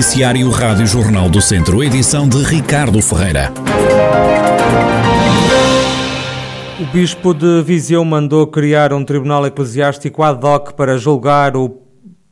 Noticiário Rádio Jornal do Centro, edição de Ricardo Ferreira. O Bispo de Viseu mandou criar um tribunal eclesiástico ad hoc para julgar o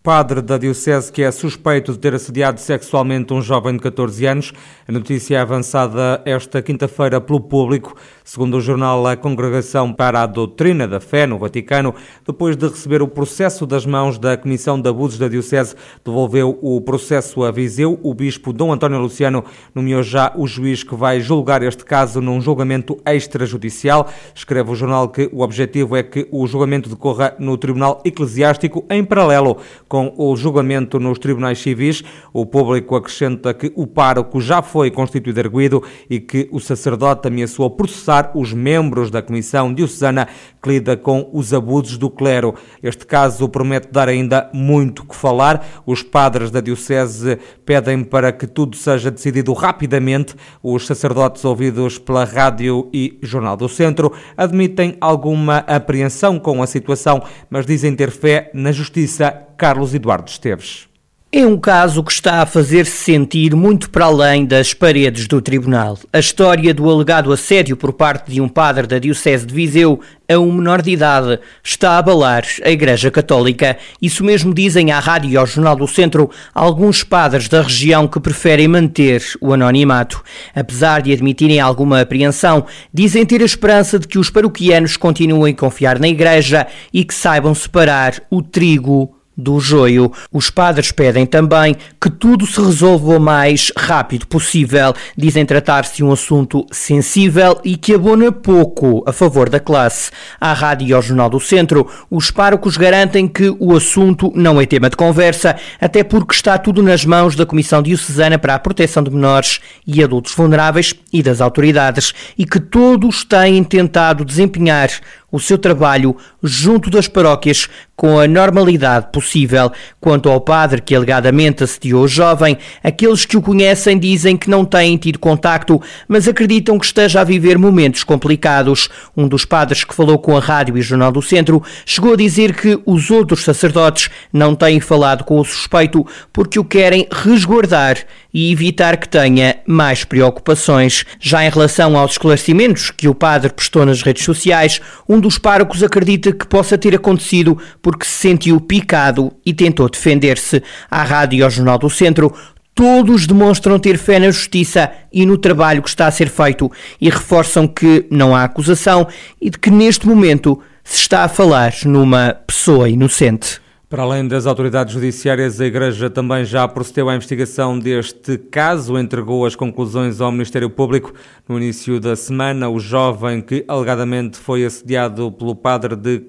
padre da Diocese que é suspeito de ter assediado sexualmente um jovem de 14 anos. A notícia é avançada esta quinta-feira pelo público, segundo o jornal A Congregação para a Doutrina da Fé no Vaticano, depois de receber o processo das mãos da Comissão de Abusos da Diocese, devolveu o processo a Viseu. O bispo Dom António Luciano nomeou já o juiz que vai julgar este caso num julgamento extrajudicial. Escreve o jornal que o objetivo é que o julgamento decorra no Tribunal Eclesiástico em paralelo com o julgamento nos tribunais civis. O público acrescenta que o pároco já foi constituído arguído e que o sacerdote ameaçou processar os membros da Comissão Diocesana que lida com os abusos do clero. Este caso promete dar ainda muito que falar. Os padres da Diocese pedem para que tudo seja decidido rapidamente. Os sacerdotes ouvidos pela Rádio e Jornal do Centro admitem alguma apreensão com a situação, mas dizem ter fé na justiça Carlos Eduardo Esteves. É um caso que está a fazer-se sentir muito para além das paredes do tribunal. A história do alegado assédio por parte de um padre da Diocese de Viseu a um menor de idade está a abalar a Igreja Católica. Isso mesmo dizem à rádio e ao Jornal do Centro alguns padres da região que preferem manter o anonimato. Apesar de admitirem alguma apreensão, dizem ter a esperança de que os paroquianos continuem a confiar na Igreja e que saibam separar o trigo do joio. Os padres pedem também que tudo se resolva o mais rápido possível. Dizem tratar-se de um assunto sensível e que abona pouco a favor da classe. À Rádio e ao Jornal do Centro, os párocos garantem que o assunto não é tema de conversa, até porque está tudo nas mãos da Comissão Diocesana para a Proteção de Menores e Adultos Vulneráveis e das autoridades, e que todos têm tentado desempenhar o seu trabalho junto das paróquias com a normalidade possível. Quanto ao padre que alegadamente assediou o jovem, aqueles que o conhecem dizem que não têm tido contacto, mas acreditam que esteja a viver momentos complicados. Um dos padres que falou com a Rádio e Jornal do Centro chegou a dizer que os outros sacerdotes não têm falado com o suspeito porque o querem resguardar e evitar que tenha mais preocupações. Já em relação aos esclarecimentos que o padre prestou nas redes sociais, um dos párocos acredita que possa ter acontecido porque se sentiu picado e tentou defender-se. À rádio e ao Jornal do Centro, todos demonstram ter fé na justiça e no trabalho que está a ser feito e reforçam que não há acusação e de que neste momento se está a falar numa pessoa inocente. Para além das autoridades judiciárias, a Igreja também já procedeu à investigação deste caso, entregou as conclusões ao Ministério Público. No início da semana, o jovem que alegadamente foi assediado pelo padre de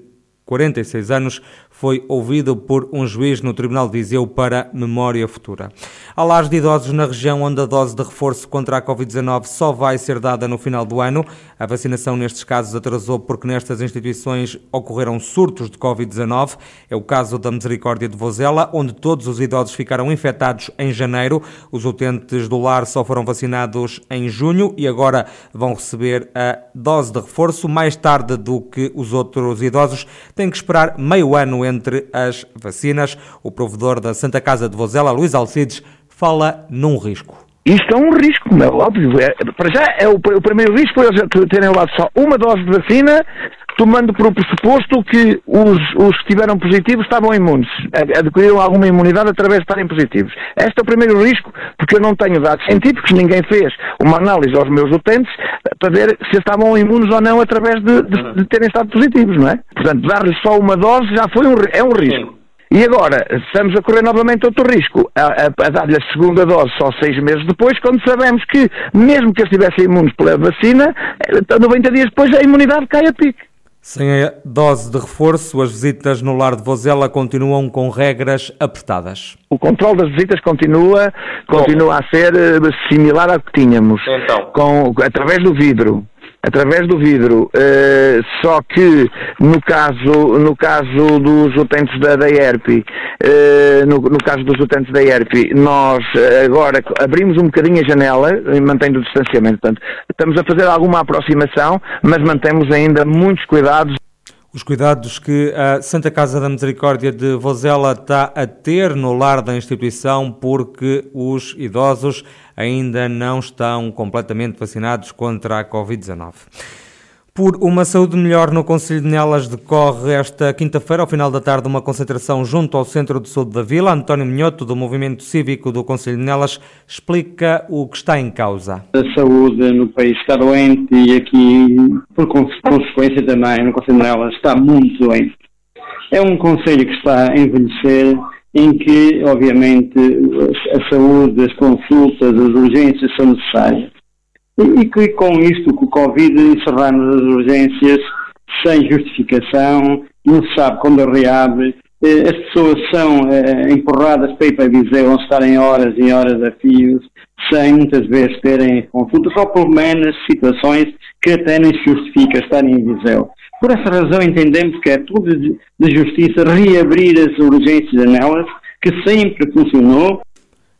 46 anos foi ouvido por um juiz no Tribunal de Viseu para memória futura. Há lares de idosos na região onde a dose de reforço contra a Covid-19 só vai ser dada no final do ano. A vacinação nestes casos atrasou porque nestas instituições ocorreram surtos de Covid-19. É o caso da Misericórdia de Vozela, onde todos os idosos ficaram infectados em janeiro. Os utentes do lar só foram vacinados em junho e agora vão receber a dose de reforço mais tarde do que os outros idosos. Têm que esperar meio ano entre as vacinas. O provedor da Santa Casa de Vozela, Luís Alcides, fala num risco. Isto é um risco, como é óbvio. É, para já, é o, o primeiro risco foi eles terem levado só uma dose de vacina, tomando por pressuposto que os, os que tiveram positivos estavam imunes, adquiriram alguma imunidade através de estarem positivos. Este é o primeiro risco, porque eu não tenho dados científicos, ninguém fez uma análise aos meus utentes para ver se estavam imunes ou não através de, de, de terem estado positivos, não é? Portanto, dar-lhes só uma dose já foi um, é um risco. E agora, estamos a correr novamente outro risco, a, a, a dar-lhe a segunda dose só seis meses depois, quando sabemos que, mesmo que eles estivessem imunes pela vacina, 90 eh, dias depois a imunidade cai a pique. Sem a dose de reforço, as visitas no lar de Vozela continuam com regras apertadas. O controle das visitas continua, continua a ser eh, similar ao que tínhamos, então. com, através do vidro através do vidro, uh, só que no caso, no caso dos utentes da, da ERP, uh, no, no, caso dos utentes da ERP, nós uh, agora abrimos um bocadinho a janela, mantendo o distanciamento, portanto, estamos a fazer alguma aproximação, mas mantemos ainda muitos cuidados Os cuidados que a Santa Casa da Misericórdia de Vozela está a ter no lar da instituição porque os idosos ainda não estão completamente vacinados contra a Covid-19. Por uma saúde melhor no Conselho de Nelas decorre esta quinta-feira, ao final da tarde, uma concentração junto ao Centro de Saúde da Vila. António Minhoto, do Movimento Cívico do Conselho de Nelas, explica o que está em causa. A saúde no país está doente e aqui, por consequência também, no Conselho de Nelas está muito doente. É um Conselho que está a envelhecer, em que, obviamente, a saúde, as consultas, as urgências são necessárias e que com isto, com o Covid, encerramos as urgências sem justificação, não se sabe quando reabre, eh, as pessoas são eh, empurradas para ir para Viseu, vão estarem horas e horas a fios, sem muitas vezes terem consultas, ou pelo menos situações que até nem se justifica estarem em Viseu. Por essa razão entendemos que é tudo de, justiça reabrir as urgências nelas, que sempre funcionou,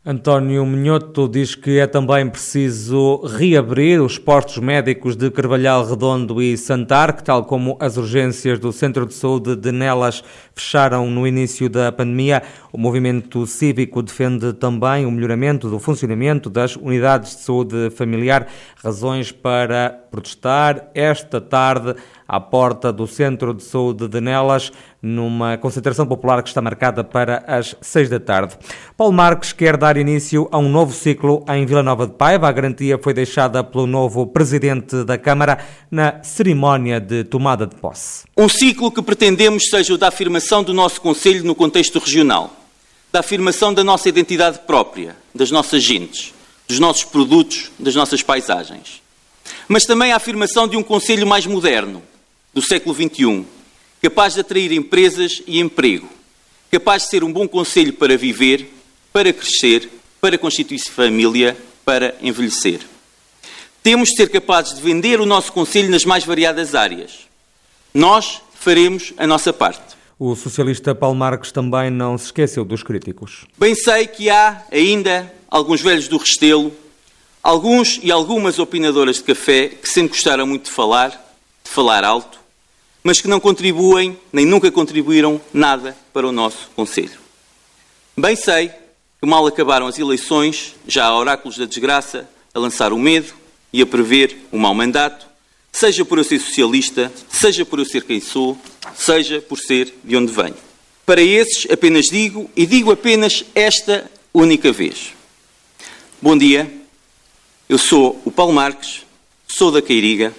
António Minhoto diz que é também preciso reabrir os postos médicos de Carvalhal Redondo e Santar, que tal como as urgências do Centro de Saúde de Nelas fecharam no início da pandemia. O movimento cívico defende também o melhoramento do funcionamento das unidades de saúde familiar, razões para protestar esta tarde à porta do Centro de Saúde de Nelas, numa concentração popular que está marcada para as seis da tarde. Paulo Marques quer dar início a um novo ciclo em Vila Nova de Paiva. A garantia foi deixada pelo novo Presidente da Câmara na cerimónia de tomada de posse. Um ciclo que pretendemos seja o da afirmação do nosso Conselho no contexto regional, da afirmação da nossa identidade própria, das nossas gentes, dos nossos produtos, das nossas paisagens. Mas também a afirmação de um Conselho mais moderno, do século XXI, capaz de atrair empresas e emprego, capaz de ser um bom conselho para viver, para crescer, para constituir família, para envelhecer. Temos de ser capazes de vender o nosso conselho nas mais variadas áreas. Nós faremos a nossa parte. O socialista Paulo Marques também não se esqueceu dos críticos. Bem sei que há ainda alguns velhos do Restelo, alguns e algumas opinadoras de café que sempre gostaram muito de falar, de falar alto, mas que não contribuem, nem nunca contribuíram nada para o nosso Conselho. Bem sei que mal acabaram as eleições, já há oráculos da desgraça a lançar o medo e a prever o mau mandato, seja por eu ser socialista, seja por eu ser quem sou, seja por ser de onde venho. Para esses apenas digo, e digo apenas esta única vez. Bom dia, eu sou o Paulo Marques, sou da Queiriga,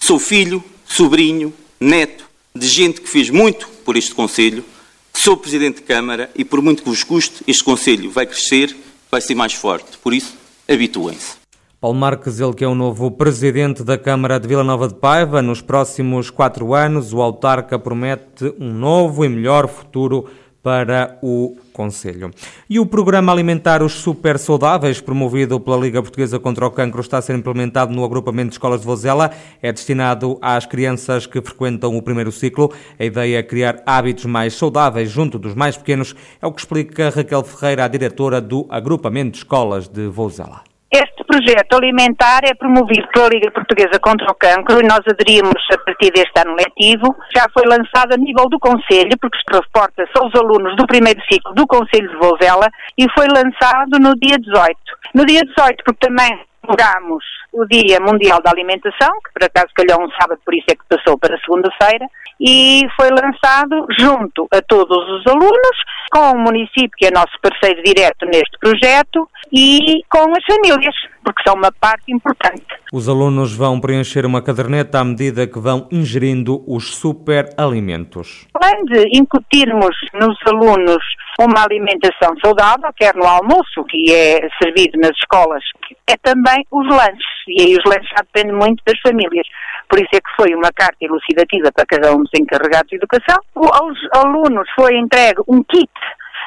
sou filho, sobrinho, neto de gente que fez muito por este Conselho, sou Presidente de Câmara e, por muito que vos custe, este Conselho vai crescer, vai ser mais forte. Por isso, habituem-se. Paulo Marques, ele que é o novo presidente da Câmara de Vila Nova de Paiva, nos próximos quatro anos, o autarca promete um novo e melhor futuro para o Conselho. E o programa alimentar Os Super Saudáveis, promovido pela Liga Portuguesa contra o Cancro, está a ser implementado no agrupamento de escolas de Vozela. É destinado às crianças que frequentam o primeiro ciclo. A ideia é criar hábitos mais saudáveis junto dos mais pequenos. É o que explica Raquel Ferreira, a diretora do agrupamento de escolas de Vozela. Este projeto alimentar é promovido pela Liga Portuguesa contra o Cancro e nós aderimos a partir deste ano letivo. Já foi lançado a nível do Conselho, porque se reporta são os alunos do primeiro ciclo do Conselho de Vozela e foi lançado no dia 18. No dia 18, porque também comemorámos o Dia Mundial da Alimentação, que por acaso calhou um sábado, por isso é que passou para segunda-feira, e foi lançado junto a todos os alunos, com o município, que é nosso parceiro direto neste projeto, e com as famílias, porque são uma parte importante. Os alunos vão preencher uma caderneta à medida que vão ingerindo os superalimentos. Além de incutirmos nos alunos uma alimentação saudável, quer no almoço, que é servido nas escolas, é também os lanches. E aí os lanches já dependem muito das famílias. Por isso é que foi uma carta elucidativa para cada um dos encarregados de educação. Aos alunos foi entregue um kit,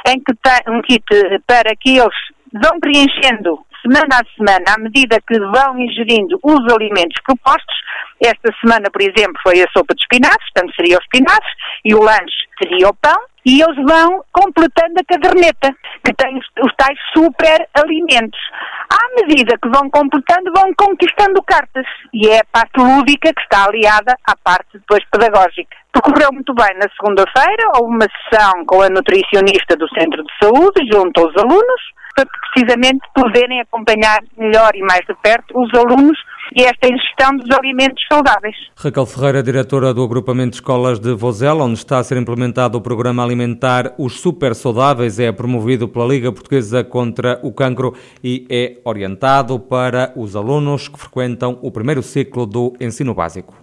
em que tem, um kit para que eles vão preenchendo semana a semana, à medida que vão ingerindo os alimentos propostos, Esta semana, por exemplo, foi a sopa de espinafres, portanto seria os espinafres, e o lanche seria o pão, e eles vão completando a caderneta, que tem os, tais super alimentos. À medida que vão completando, vão conquistando cartas, e é a parte lúdica que está aliada à parte depois pedagógica. Correu muito bem na segunda-feira, houve uma sessão com a nutricionista do Centro de Saúde, junto aos alunos, para precisamente poderem acompanhar melhor e mais de perto os alunos e esta ingestão dos alimentos saudáveis. Raquel Ferreira, diretora do agrupamento de escolas de Vozela, onde está a ser implementado o programa alimentar Os Super Saudáveis, é promovido pela Liga Portuguesa contra o Cancro e é orientado para os alunos que frequentam o primeiro ciclo do ensino básico.